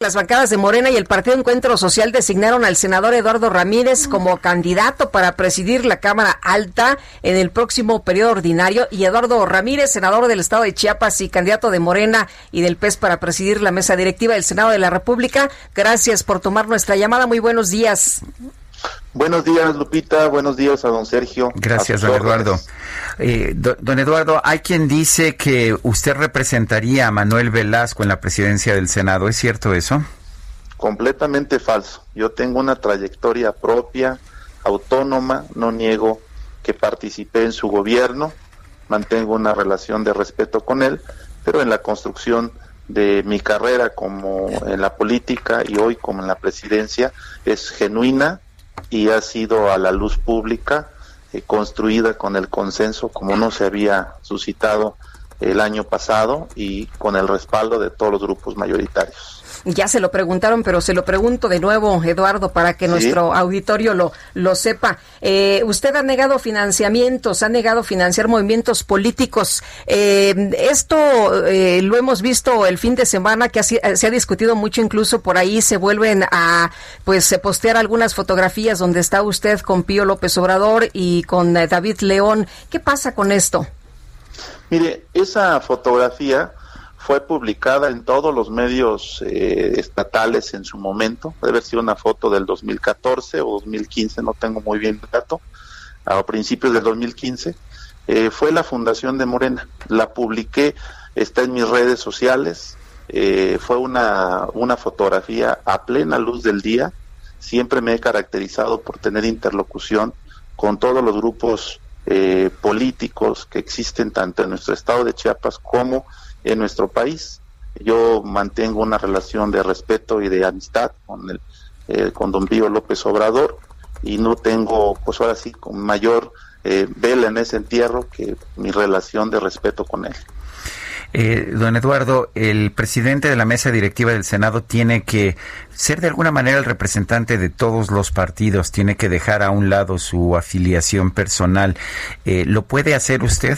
Las bancadas de Morena y el Partido Encuentro Social designaron al senador Eduardo Ramírez como candidato para presidir la Cámara Alta en el próximo periodo ordinario y Eduardo Ramírez, senador del Estado de Chiapas y candidato de Morena y del PES para presidir la mesa directiva del Senado de la República. Gracias por tomar nuestra llamada. Muy buenos días. Buenos días, Lupita. Buenos días a don Sergio. Gracias, don Eduardo. Eh, don Eduardo, hay quien dice que usted representaría a Manuel Velasco en la presidencia del Senado. ¿Es cierto eso? Completamente falso. Yo tengo una trayectoria propia, autónoma, no niego que participé en su gobierno, mantengo una relación de respeto con él, pero en la construcción de mi carrera como en la política y hoy como en la presidencia es genuina, y ha sido a la luz pública, eh, construida con el consenso como no se había suscitado el año pasado y con el respaldo de todos los grupos mayoritarios. Ya se lo preguntaron, pero se lo pregunto de nuevo, Eduardo, para que nuestro auditorio lo, lo sepa. Eh, usted ha negado financiamientos, ha negado financiar movimientos políticos. Eh, esto eh, lo hemos visto el fin de semana, que se ha discutido mucho, incluso por ahí se vuelven a pues postear algunas fotografías donde está usted con Pío López Obrador y con David León. ¿Qué pasa con esto? Mire, esa fotografía fue publicada en todos los medios eh, estatales en su momento, debe haber sido una foto del 2014 o 2015, no tengo muy bien el dato, a principios del 2015, eh, fue la fundación de Morena, la publiqué, está en mis redes sociales, eh, fue una, una fotografía a plena luz del día, siempre me he caracterizado por tener interlocución con todos los grupos políticos que existen tanto en nuestro estado de Chiapas como en nuestro país. Yo mantengo una relación de respeto y de amistad con el eh, con don Pío López Obrador y no tengo, pues ahora sí, con mayor eh, vela en ese entierro que mi relación de respeto con él. Eh, don Eduardo, el presidente de la mesa directiva del Senado tiene que ser de alguna manera el representante de todos los partidos, tiene que dejar a un lado su afiliación personal. ¿Lo puede hacer usted?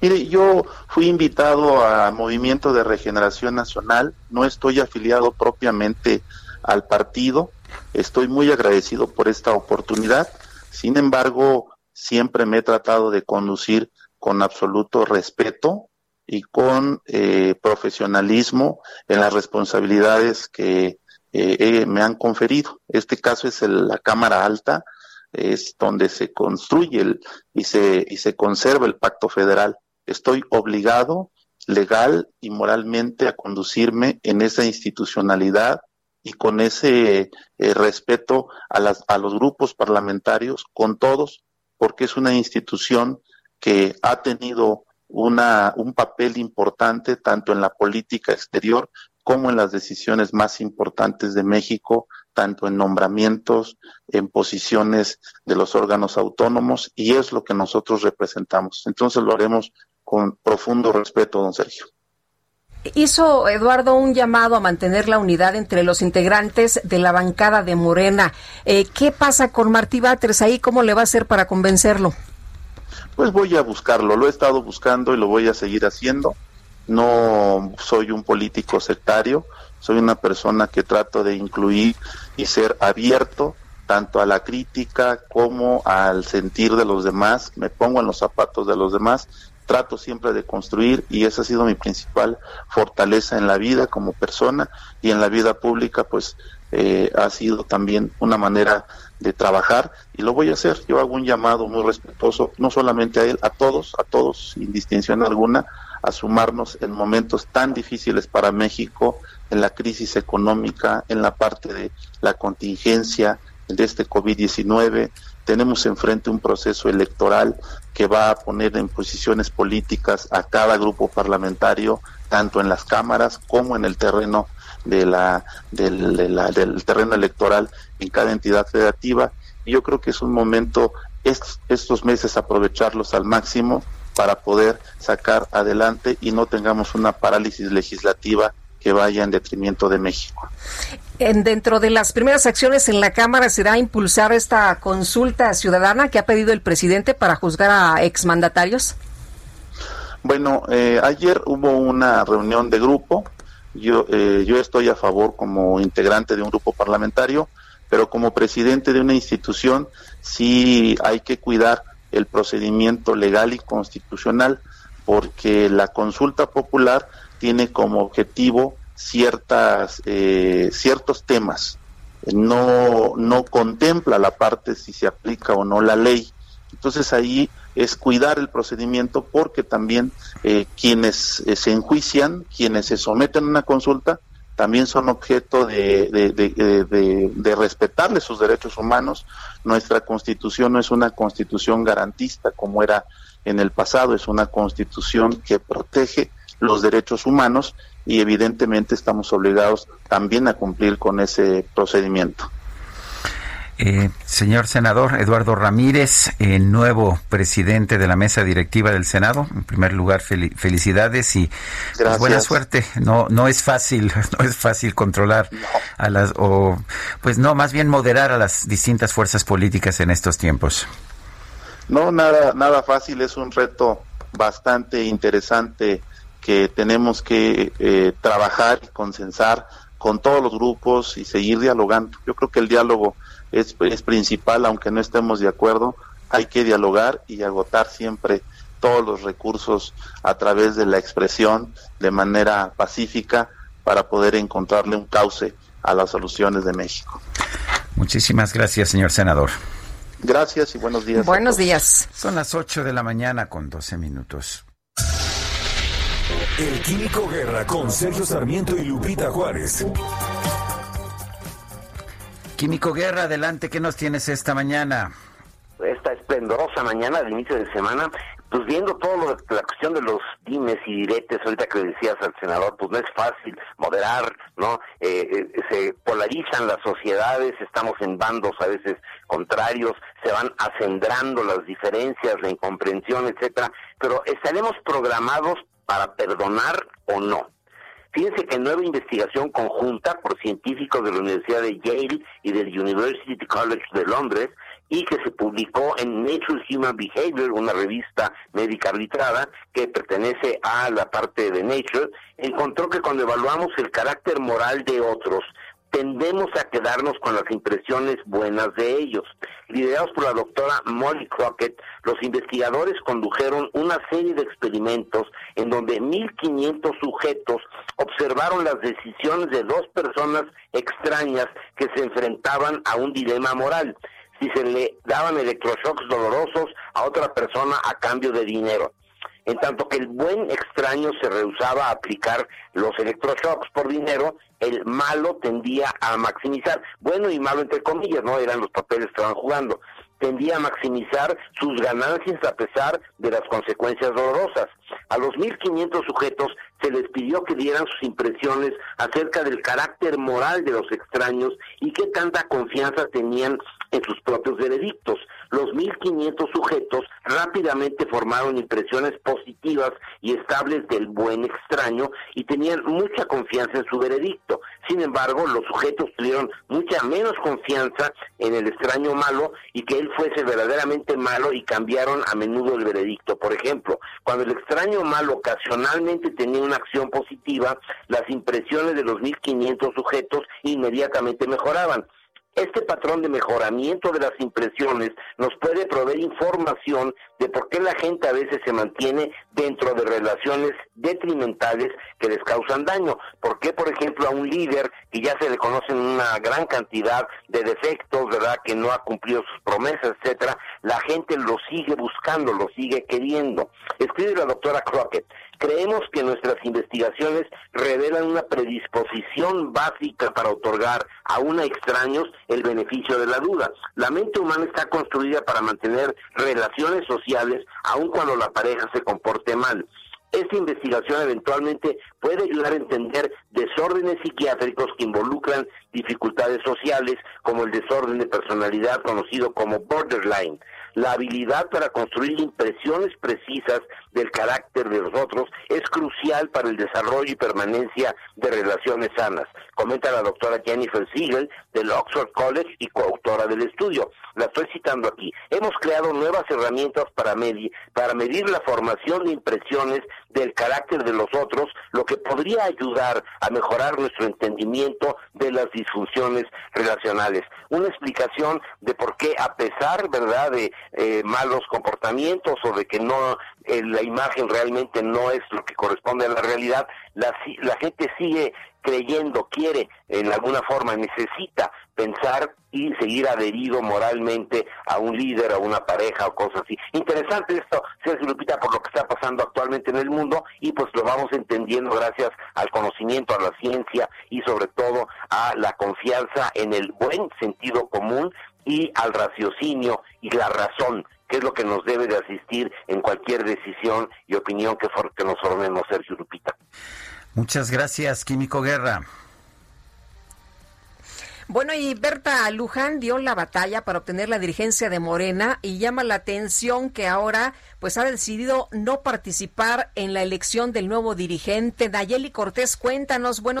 Mire, yo fui invitado a Movimiento de Regeneración Nacional, no estoy afiliado propiamente al partido, estoy muy agradecido por esta oportunidad, sin embargo, siempre me he tratado de conducir con absoluto respeto y con eh, profesionalismo en las responsabilidades que eh, me han conferido. Este caso es la Cámara Alta, es donde se construye el, y, se, y se conserva el pacto federal estoy obligado legal y moralmente a conducirme en esa institucionalidad y con ese eh, respeto a, las, a los grupos parlamentarios, con todos, porque es una institución que ha tenido una, un papel importante tanto en la política exterior como en las decisiones más importantes de México, tanto en nombramientos, en posiciones de los órganos autónomos, y es lo que nosotros representamos. Entonces lo haremos con profundo respeto, don Sergio. Hizo Eduardo un llamado a mantener la unidad entre los integrantes de la bancada de Morena. Eh, ¿Qué pasa con Martí Batres ahí? ¿Cómo le va a hacer para convencerlo? Pues voy a buscarlo, lo he estado buscando y lo voy a seguir haciendo. No soy un político sectario, soy una persona que trato de incluir y ser abierto tanto a la crítica como al sentir de los demás, me pongo en los zapatos de los demás trato siempre de construir y esa ha sido mi principal fortaleza en la vida como persona y en la vida pública pues eh, ha sido también una manera de trabajar y lo voy a hacer. Yo hago un llamado muy respetuoso, no solamente a él, a todos, a todos, sin distinción alguna, a sumarnos en momentos tan difíciles para México, en la crisis económica, en la parte de la contingencia de este COVID-19, tenemos enfrente un proceso electoral que va a poner en posiciones políticas a cada grupo parlamentario tanto en las cámaras como en el terreno de la, del, terreno electoral en cada entidad federativa. Y yo creo que es un momento estos meses aprovecharlos al máximo para poder sacar adelante y no tengamos una parálisis legislativa que vaya en detrimento de México. En, dentro de las primeras acciones en la Cámara será impulsar esta consulta ciudadana que ha pedido el presidente para juzgar a exmandatarios. Bueno, eh, ayer hubo una reunión de grupo. Yo, eh, yo estoy a favor como integrante de un grupo parlamentario, pero como presidente de una institución sí hay que cuidar el procedimiento legal y constitucional porque la consulta popular tiene como objetivo ciertas eh, ciertos temas no no contempla la parte si se aplica o no la ley entonces ahí es cuidar el procedimiento porque también eh, quienes eh, se enjuician quienes se someten a una consulta también son objeto de, de, de, respetarle sus derechos humanos. Nuestra constitución no es una constitución garantista como era en el pasado, es una constitución que protege los derechos humanos y evidentemente estamos obligados también a cumplir con ese procedimiento. Eh, señor senador Eduardo Ramírez, eh, nuevo presidente de la mesa directiva del Senado. En primer lugar, felicidades y pues, buena suerte. No, no es fácil, no es fácil controlar a las, o pues no, más bien moderar a las distintas fuerzas políticas en estos tiempos. No, nada, nada fácil. Es un reto bastante interesante que tenemos que eh, trabajar y consensar con todos los grupos y seguir dialogando. Yo creo que el diálogo es, es principal, aunque no estemos de acuerdo, hay que dialogar y agotar siempre todos los recursos a través de la expresión de manera pacífica para poder encontrarle un cauce a las soluciones de México. Muchísimas gracias, señor senador. Gracias y buenos días. Buenos días. Son las 8 de la mañana con 12 minutos. El Químico Guerra con Sergio Sarmiento y Lupita Juárez. Químico Guerra, adelante, ¿qué nos tienes esta mañana? Esta esplendorosa mañana de inicio de semana, pues viendo todo lo de la cuestión de los dimes y diretes, ahorita que decías al senador, pues no es fácil moderar, ¿no? Eh, eh, se polarizan las sociedades, estamos en bandos a veces contrarios, se van acendrando las diferencias, la incomprensión, etcétera, pero estaremos programados para perdonar o no. Fíjense que nueva investigación conjunta por científicos de la Universidad de Yale y del University College de Londres y que se publicó en Nature Human Behavior, una revista médica arbitrada que pertenece a la parte de Nature, encontró que cuando evaluamos el carácter moral de otros, tendemos a quedarnos con las impresiones buenas de ellos. Liderados por la doctora Molly Crockett, los investigadores condujeron una serie de experimentos en donde 1.500 sujetos observaron las decisiones de dos personas extrañas que se enfrentaban a un dilema moral. Si se le daban electroshocks dolorosos a otra persona a cambio de dinero en tanto que el buen extraño se rehusaba a aplicar los electroshocks por dinero, el malo tendía a maximizar, bueno y malo entre comillas, no eran los papeles que estaban jugando, tendía a maximizar sus ganancias a pesar de las consecuencias dolorosas. A los 1.500 sujetos se les pidió que dieran sus impresiones acerca del carácter moral de los extraños y qué tanta confianza tenían en sus propios veredictos. Los 1.500 sujetos rápidamente formaron impresiones positivas y estables del buen extraño y tenían mucha confianza en su veredicto. Sin embargo, los sujetos tuvieron mucha menos confianza en el extraño malo y que él fuese verdaderamente malo y cambiaron a menudo el veredicto. Por ejemplo, cuando el extraño malo ocasionalmente tenía una acción positiva, las impresiones de los 1.500 sujetos inmediatamente mejoraban. Este patrón de mejoramiento de las impresiones nos puede proveer información de por qué la gente a veces se mantiene dentro de relaciones detrimentales que les causan daño. ¿Por qué, por ejemplo, a un líder que ya se le conocen una gran cantidad de defectos, ¿verdad?, que no ha cumplido sus promesas, etcétera, la gente lo sigue buscando, lo sigue queriendo. Escribe la doctora Crockett. Creemos que nuestras investigaciones revelan una predisposición básica para otorgar a una extraños el beneficio de la duda. La mente humana está construida para mantener relaciones sociales aun cuando la pareja se comporte mal. Esta investigación eventualmente puede ayudar a entender desórdenes psiquiátricos que involucran dificultades sociales, como el desorden de personalidad conocido como borderline. La habilidad para construir impresiones precisas del carácter de los otros es crucial para el desarrollo y permanencia de relaciones sanas, comenta la doctora Jennifer Siegel del Oxford College y coautora del estudio. La estoy citando aquí. Hemos creado nuevas herramientas para medir, para medir la formación de impresiones del carácter de los otros, lo que podría ayudar a mejorar nuestro entendimiento de las disfunciones relacionales. Una explicación de por qué, a pesar, ¿verdad?, de eh, malos comportamientos o de que no la imagen realmente no es lo que corresponde a la realidad, la, la gente sigue creyendo, quiere, en alguna forma, necesita pensar y seguir adherido moralmente a un líder, a una pareja o cosas así. Interesante esto, Sergio Lupita, por lo que está pasando actualmente en el mundo y pues lo vamos entendiendo gracias al conocimiento, a la ciencia y sobre todo a la confianza en el buen sentido común y al raciocinio y la razón que es lo que nos debe de asistir en cualquier decisión y opinión que, que nos formemos, Sergio Lupita. Muchas gracias, Químico Guerra. Bueno, y Berta Luján dio la batalla para obtener la dirigencia de Morena y llama la atención que ahora pues ha decidido no participar en la elección del nuevo dirigente. Nayeli Cortés, cuéntanos, bueno.